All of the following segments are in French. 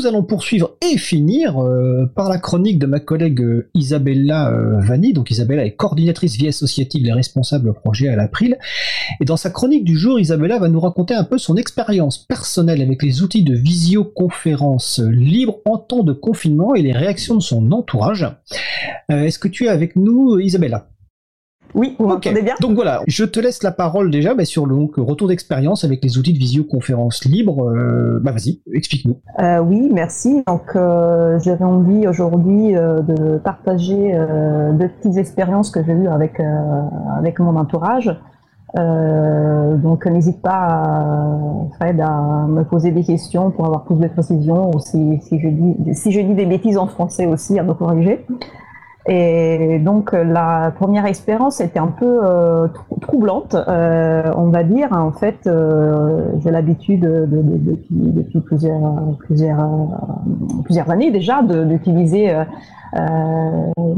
Nous allons poursuivre et finir euh, par la chronique de ma collègue euh, Isabella euh, Vanni. Donc Isabella est coordinatrice vie associative et responsable projet à l'April. Et dans sa chronique du jour, Isabella va nous raconter un peu son expérience personnelle avec les outils de visioconférence libre en temps de confinement et les réactions de son entourage. Est-ce que tu es avec nous, Isabella? Oui, vous m'entendez bien? Donc voilà, je te laisse la parole déjà bah, sur le retour d'expérience avec les outils de visioconférence libre. Euh, bah vas-y, explique-nous. Euh, oui, merci. Donc euh, j'avais envie aujourd'hui euh, de partager euh, deux petites expériences que j'ai eues avec avec mon entourage. donc n'hésite pas, Fred, à me poser des questions pour avoir plus de précision ou si, si je dis si je dis des bêtises en français aussi à me corriger. Et donc la première expérience était un peu euh, troublante, euh, on va dire. En fait, euh, j'ai l'habitude de, de, depuis, plusieurs, années déjà d'utiliser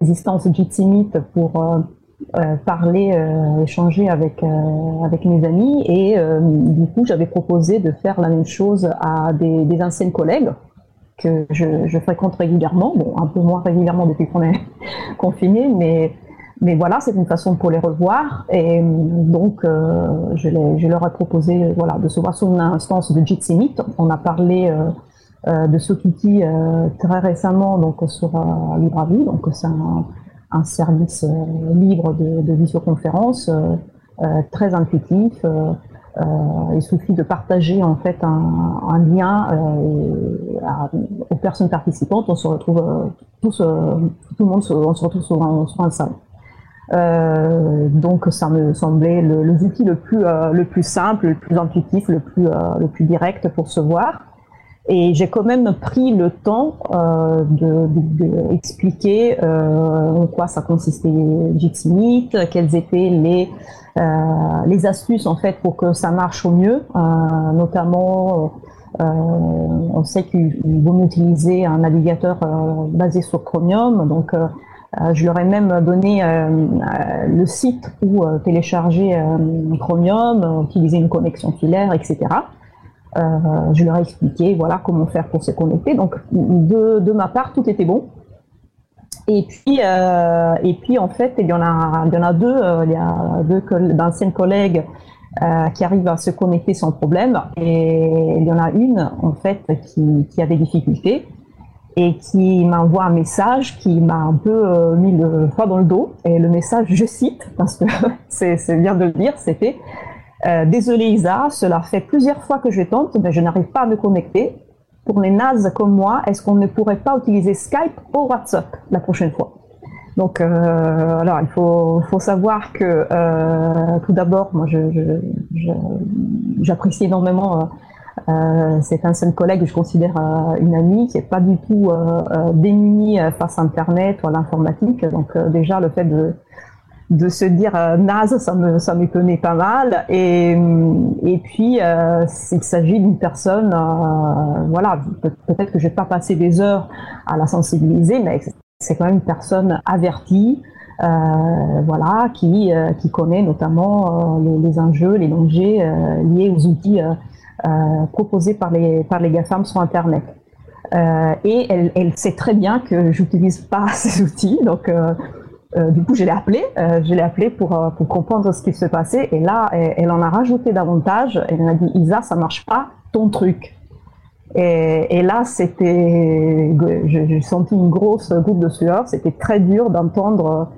instances Jitsi Meet pour parler, échanger avec avec mes amis. Et du coup, j'avais proposé de faire la même chose à des, des anciennes collègues que je, fréquente régulièrement, bon, un peu moins régulièrement depuis qu'on est confiné, mais, mais voilà, c'est une façon pour les revoir. Et donc, euh, je, je, leur ai proposé voilà, de se voir sur une instance de Jitsi Meet. On a parlé euh, euh de Sokiki euh, très récemment donc, sur euh, LibreAvis, donc c'est un, service euh, libre de visioconférence très intuitif. Euh, il suffit de partager en fait un, un lien euh, aux personnes participantes. On se retrouve euh, tous, tout le monde, se, on se retrouve sur un, sur un salle. Euh, donc ça me semblait le, l'outil le plus le plus simple, le plus intuitif, le plus le plus direct pour se voir. Et j'ai quand même pris le temps euh, de, de, expliquer euh, en quoi ça consistait Jitsi quelles étaient les euh, les astuces en fait pour que ça marche au mieux, euh, notamment euh, on sait qu'il vaut utiliser un navigateur basé sur Chromium, donc je leur ai même donné le site où télécharger Chromium, utiliser une connexion filaire, etc. je leur ai expliqué voilà comment faire pour se connecter. Donc de, de ma part, tout était bon. Et puis, euh, et puis en fait, il y en a, il y en a deux, euh, il y a deux d'anciennes collègues euh, qui arrivent à se connecter sans problème, et il y en a une en fait qui, qui a des difficultés et qui m'envoie un message qui m'a un peu euh, mis le froid dans le dos. Et le message, je cite, parce que c'est bien de le dire, c'était euh, Désolé Isa, cela fait plusieurs fois que je tente, mais je n'arrive pas à me connecter pour les nazes comme moi, est-ce qu'on ne pourrait pas utiliser Skype ou WhatsApp la prochaine fois? Donc, euh, alors, il faut, savoir que euh, tout d'abord, moi, j'apprécie énormément euh, euh, cet ancien collègue que je considère une amie qui est pas du tout démunie face à Internet ou à l'informatique. Donc, déjà, le fait de de se dire euh, naze, ça me ça m'étonnait pas mal. Et et puis euh, s'il s'agit d'une personne, euh, voilà, peut-être que je vais pas passer des heures à la sensibiliser, mais c'est quand même une personne avertie. Euh, voilà, qui, euh, qui connaît notamment les, les, enjeux, les dangers liés aux outils proposés par les, par les GAFAM sur Internet. et elle, elle, sait très bien que j'utilise pas ces outils, donc euh, du coup, je l'ai appelé, euh, je l'ai appelé pour, euh, pour comprendre ce qui se passait. Et là, elle, en a rajouté davantage. Elle m'a dit, Isa, ça marche pas, ton truc. Et, là, c'était, j'ai senti une grosse goutte de sueur. C'était très dur d'entendre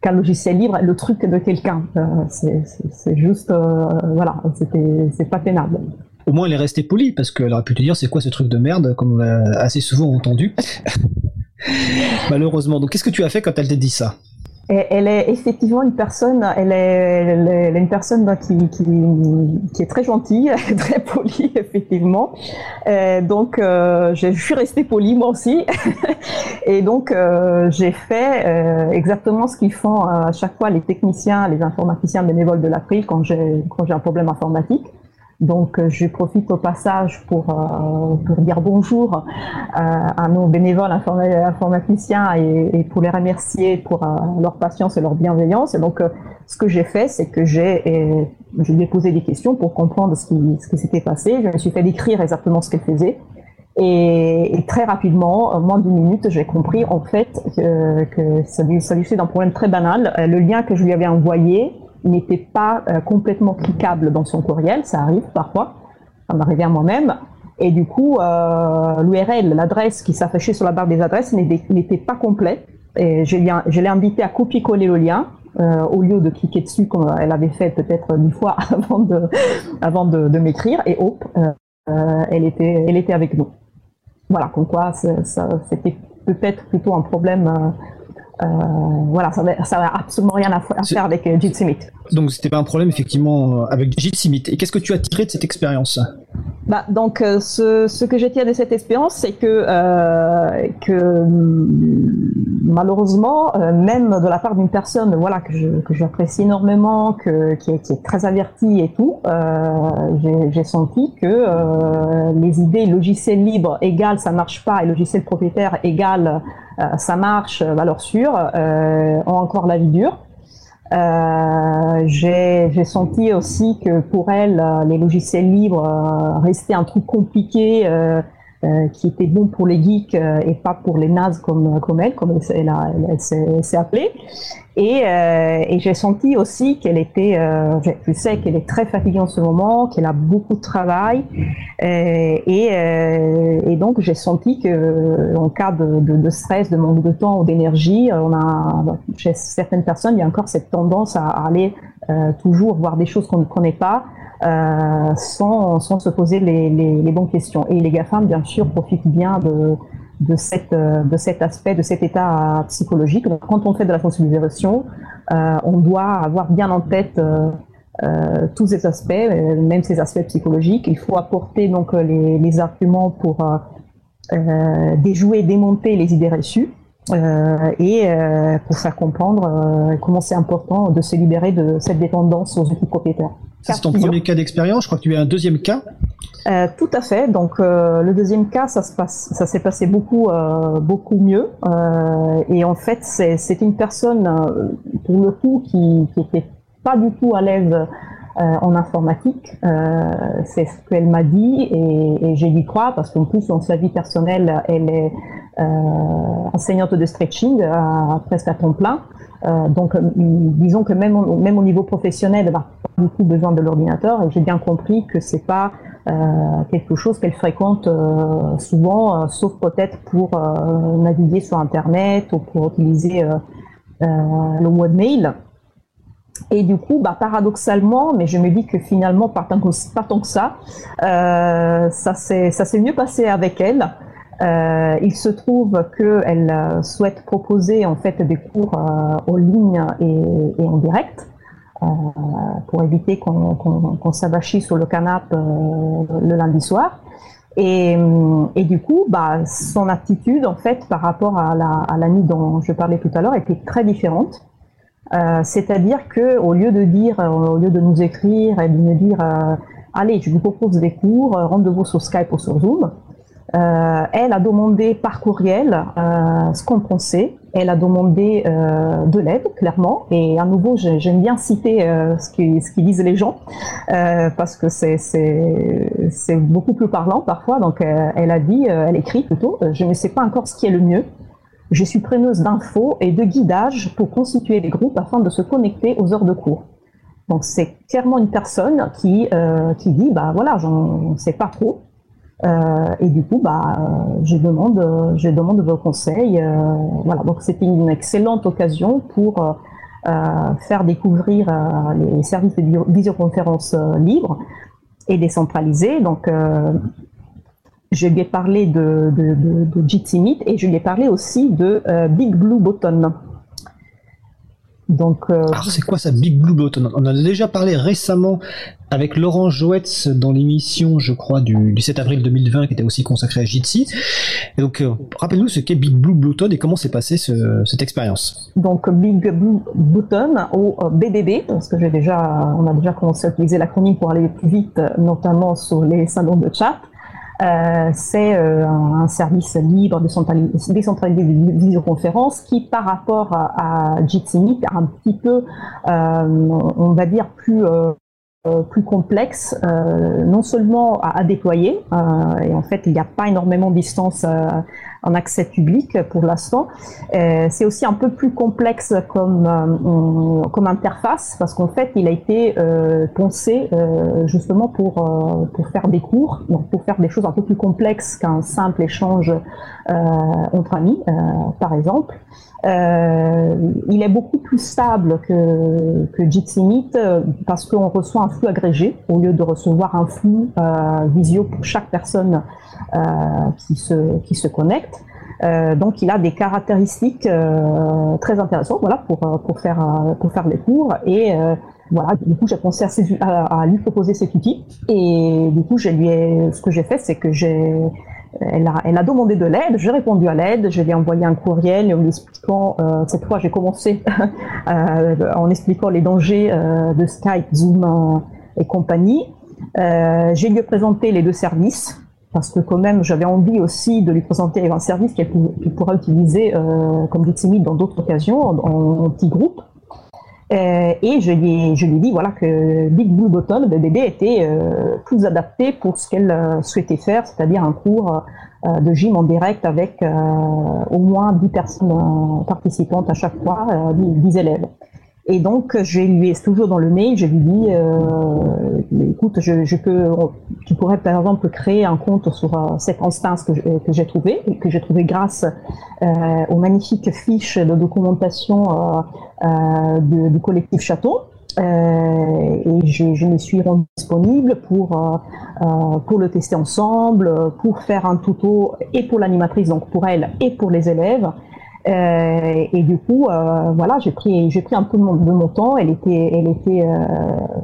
qu'un logiciel libre est le truc de quelqu'un. C'est juste, voilà, c'était, c'est pas pénable. Au moins, elle est restée polie parce qu'elle aurait pu te dire c'est quoi ce truc de merde, comme on a assez souvent entendu. Malheureusement. Donc, qu'est-ce que tu as fait quand elle t'a dit ça? Elle est effectivement une personne, elle est, elle est une personne qui, qui, qui, est très gentille, très polie, effectivement. Euh, donc, euh, je suis restée polie moi aussi. Et donc, euh, j'ai fait exactement ce qu'ils font à chaque fois les techniciens, les informaticiens bénévoles de l'April quand j'ai quand j'ai un problème informatique. Donc, euh, je profite au passage pour, euh, dire bonjour euh, à nos bénévoles informaticiens et, pour les remercier pour leur patience et leur bienveillance. Et donc, ce que j'ai fait, c'est que j'ai posé des questions pour comprendre ce qui, s'était passé. Je me suis fait décrire exactement ce qu'elle faisait. Et, très rapidement, en moins d'une minute, j'ai compris en fait que, que ça s'agissait d'un problème très banal. Le lien que je lui avais envoyé n'était pas complètement cliquable dans son courriel, ça arrive parfois, ça m'arrivait à moi-même. Et du coup, euh, l'URL, l'adresse qui s'affichait sur la barre des adresses n'était pas complète. Et je l'ai invité à copier-coller le lien euh, au lieu de cliquer dessus comme elle avait fait peut-être dix fois avant de, m'écrire. Et hop, euh, elle, était, elle était avec nous. Voilà, comme quoi c'était peut-être plutôt un problème euh, voilà, ça n'a absolument rien à, faire avec euh, Jitsimit. Donc c'était pas un problème effectivement euh, avec Jitsimit. Et qu'est-ce que tu as tiré de cette expérience? Bah, donc ce, ce, que j'ai tiré de cette expérience, c'est que, euh, que mm, malheureusement, même de la part d'une personne voilà, que j'apprécie énormément, que, qui, est, qui, est, très avertie et tout, euh, j'ai senti que euh, les idées logiciel libre égale ça marche pas et logiciel propriétaire égale euh, ça marche, euh, valeur sûre, euh, ont encore la vie dure. J'ai senti aussi que pour elle, les logiciels libres restaient un truc compliqué qui était bon pour les geeks et pas pour les nazes comme, comme elle, comme elle, s'est appelée. Et, euh, j'ai senti aussi qu'elle était, euh, je sais qu'elle est très fatiguée en ce moment, qu'elle a beaucoup de travail, euh, et, euh, donc j'ai senti que en cas de, stress, de manque de temps ou d'énergie, chez certaines personnes, il y a encore cette tendance à aller euh, toujours voir des choses qu'on ne connaît pas. Sans, sans se poser les, les, les bonnes questions. Et les GAFAM, bien sûr, profitent bien de, de, cette, euh, de cet aspect, de cet état psychologique. Donc, quand on fait de la sensibilisation, euh, on doit avoir bien en tête euh, euh tous ces aspects, euh, même ces aspects psychologiques. Il faut apporter donc les, les arguments pour euh, déjouer, démonter les idées reçues. Et pour faire comprendre comment c'est important de se libérer de cette dépendance aux outils propriétaires. C'est ton premier cas d'expérience. Je crois que tu as un deuxième cas. Euh, tout à fait. Donc euh, le deuxième cas, ça se passe, ça s'est passé beaucoup, euh, beaucoup mieux. Euh, et en fait, c'est une personne euh, pour le coup qui, qui était pas du tout à l'aise en informatique. c'est ce qu'elle m'a dit et, et j'ai dit quoi parce qu'en plus dans sa vie personnelle, elle est enseignante de stretching presque à temps plein. donc disons que même, même au niveau professionnel, elle n'a pas tout besoin de l'ordinateur et j'ai bien compris que c'est pas euh, quelque chose qu'elle fréquente euh, souvent, euh, sauf peut-être pour naviguer sur Internet ou pour utiliser le webmail. Et du coup, bah, paradoxalement, mais je me dis que finalement, pas tant que, pas tant que ça, euh, ça s'est mieux passé avec elle. Euh, il se trouve qu'elle souhaite proposer en fait des cours euh, en ligne et, en direct. Euh, pour éviter qu'on qu sur le canapé euh, le lundi soir. Et, du coup, bah, son attitude, en fait, par rapport à la, nuit dont je parlais tout à l'heure, était très différente. Euh, C'est-à-dire que au lieu de dire, au lieu de nous écrire et de nous dire, euh, allez, je vous propose des cours, rendez-vous sur Skype ou sur Zoom, euh, elle a demandé par courriel euh, ce qu'on pensait. Elle a demandé euh, de l'aide, clairement. Et à nouveau, j'aime bien citer ce qu'ils ce disent les gens, parce que c'est beaucoup plus parlant parfois. Donc, elle a dit, elle écrit plutôt, je ne sais pas encore ce qui est le mieux. Je suis preneuse d'infos et de guidage pour constituer des groupes afin de se connecter aux heures de cours. Donc, c'est clairement une personne qui, qui dit, bah voilà, j'en sais pas trop. Euh, et du coup, bah, je demande, je demande vos conseils. Euh, voilà, donc c'était une excellente occasion pour euh, faire découvrir les services de visioconférence libres et décentralisés. Donc, je lui ai parlé de, de, Jitsi et je lui ai parlé aussi de Big Blue Button. Donc, euh, Alors c'est quoi ça Big Blue Button On en a déjà parlé récemment avec Laurent Jouetz dans l'émission, je crois, du, du, 7 avril 2020 qui était aussi consacrée à Jitsi. Et donc, euh, rappelle-nous ce qu'est Big Blue Button et comment s'est passée ce, cette expérience. Donc, Big Blue Button ou BBB, euh, parce que j'ai déjà, on a déjà commencé à utiliser l'acronyme pour aller plus vite, notamment sur les salons de chat. Euh, c'est euh, un service libre, décentralisé, décentralisé de visioconférence qui, par rapport à, à Jitsi Meet, un petit peu, euh, on va dire, plus plus complexe, non seulement à, déployer, et en fait il n'y a pas énormément de distance en accès public pour l'instant. Euh, c'est aussi un peu plus complexe comme, euh, comme interface parce qu'en fait, il a été euh, pensé justement pour, pour faire des cours, donc pour faire des choses un peu plus complexes qu'un simple échange entre amis, par exemple. il est beaucoup plus stable que, que Jitsi Meet parce qu'on reçoit un flux agrégé au lieu de recevoir un flux visio pour chaque personne qui, se, qui se connecte. Euh, donc il a des caractéristiques euh, très intéressantes voilà, pour, euh, pour, faire, pour faire les cours. Et voilà, du coup j'ai pensé à, à, lui proposer cet outil. Et du coup, je lui ai, ce que j'ai fait, c'est que j'ai elle a, elle a, demandé de l'aide, j'ai répondu à l'aide, je lui ai envoyé un courriel en lui expliquant, euh, cette fois j'ai commencé euh, en expliquant les dangers euh, de Skype, Zoom et compagnie. j'ai lui présenté les deux services, parce que quand même j'avais envie aussi de lui présenter un service qu'elle pourra utiliser euh, comme timide dans d'autres occasions, en, petits groupes. Euh, et je lui, je ai dit voilà, que Big Blue Button, BBB, était euh, plus adapté pour ce qu'elle euh, souhaitait faire, c'est-à-dire un cours de gym en direct avec au moins 10 personnes participantes à chaque fois, 10 élèves. Et donc, je lui toujours dans le mail, je lui dis, euh, écoute, je, peux, tu pourrais par exemple créer un compte sur euh, cette instance que, que j'ai trouvé, que j'ai trouvé grâce euh, aux magnifiques fiches de documentation euh, euh du collectif Château. Euh, et je, me suis rendue disponible pour euh, pour le tester ensemble, pour faire un tuto et pour l'animatrice, donc pour elle et pour les élèves. Euh, et du coup, euh, voilà, j'ai pris, j'ai pris un peu de mon, temps. Elle était, elle était euh,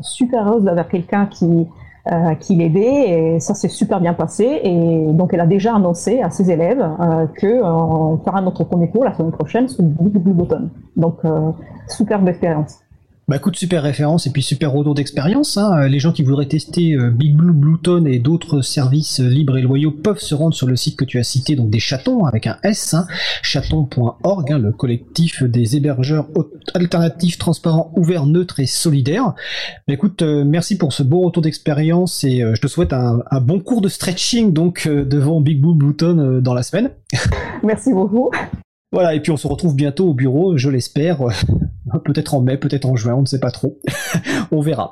super heureuse d'avoir quelqu'un qui, euh, qui l'aidait et ça s'est super bien passé. Et donc, elle a déjà annoncé à ses élèves euh, que on fera notre premier cours la semaine prochaine sur Big Blue Button. Donc, superbe expérience. Bah super référence et puis super retour d'expérience. Hein. Les gens qui voudraient tester euh, Big Blue, Blueton et d'autres services euh, libres et loyaux peuvent se rendre sur le site que tu as cité, donc des chatons avec un S, hein, chaton.org, hein, le collectif des hébergeurs alternatifs, transparents, ouverts, neutres et solidaires. Bah écoute, euh, merci pour ce beau retour d'expérience et je te souhaite un, bon cours de stretching donc devant Big Blue, Blueton dans la semaine. Merci beaucoup. Voilà, et puis on se retrouve bientôt au bureau, je l'espère. peut-être en mai, peut-être en juin, on ne sait pas trop. on verra.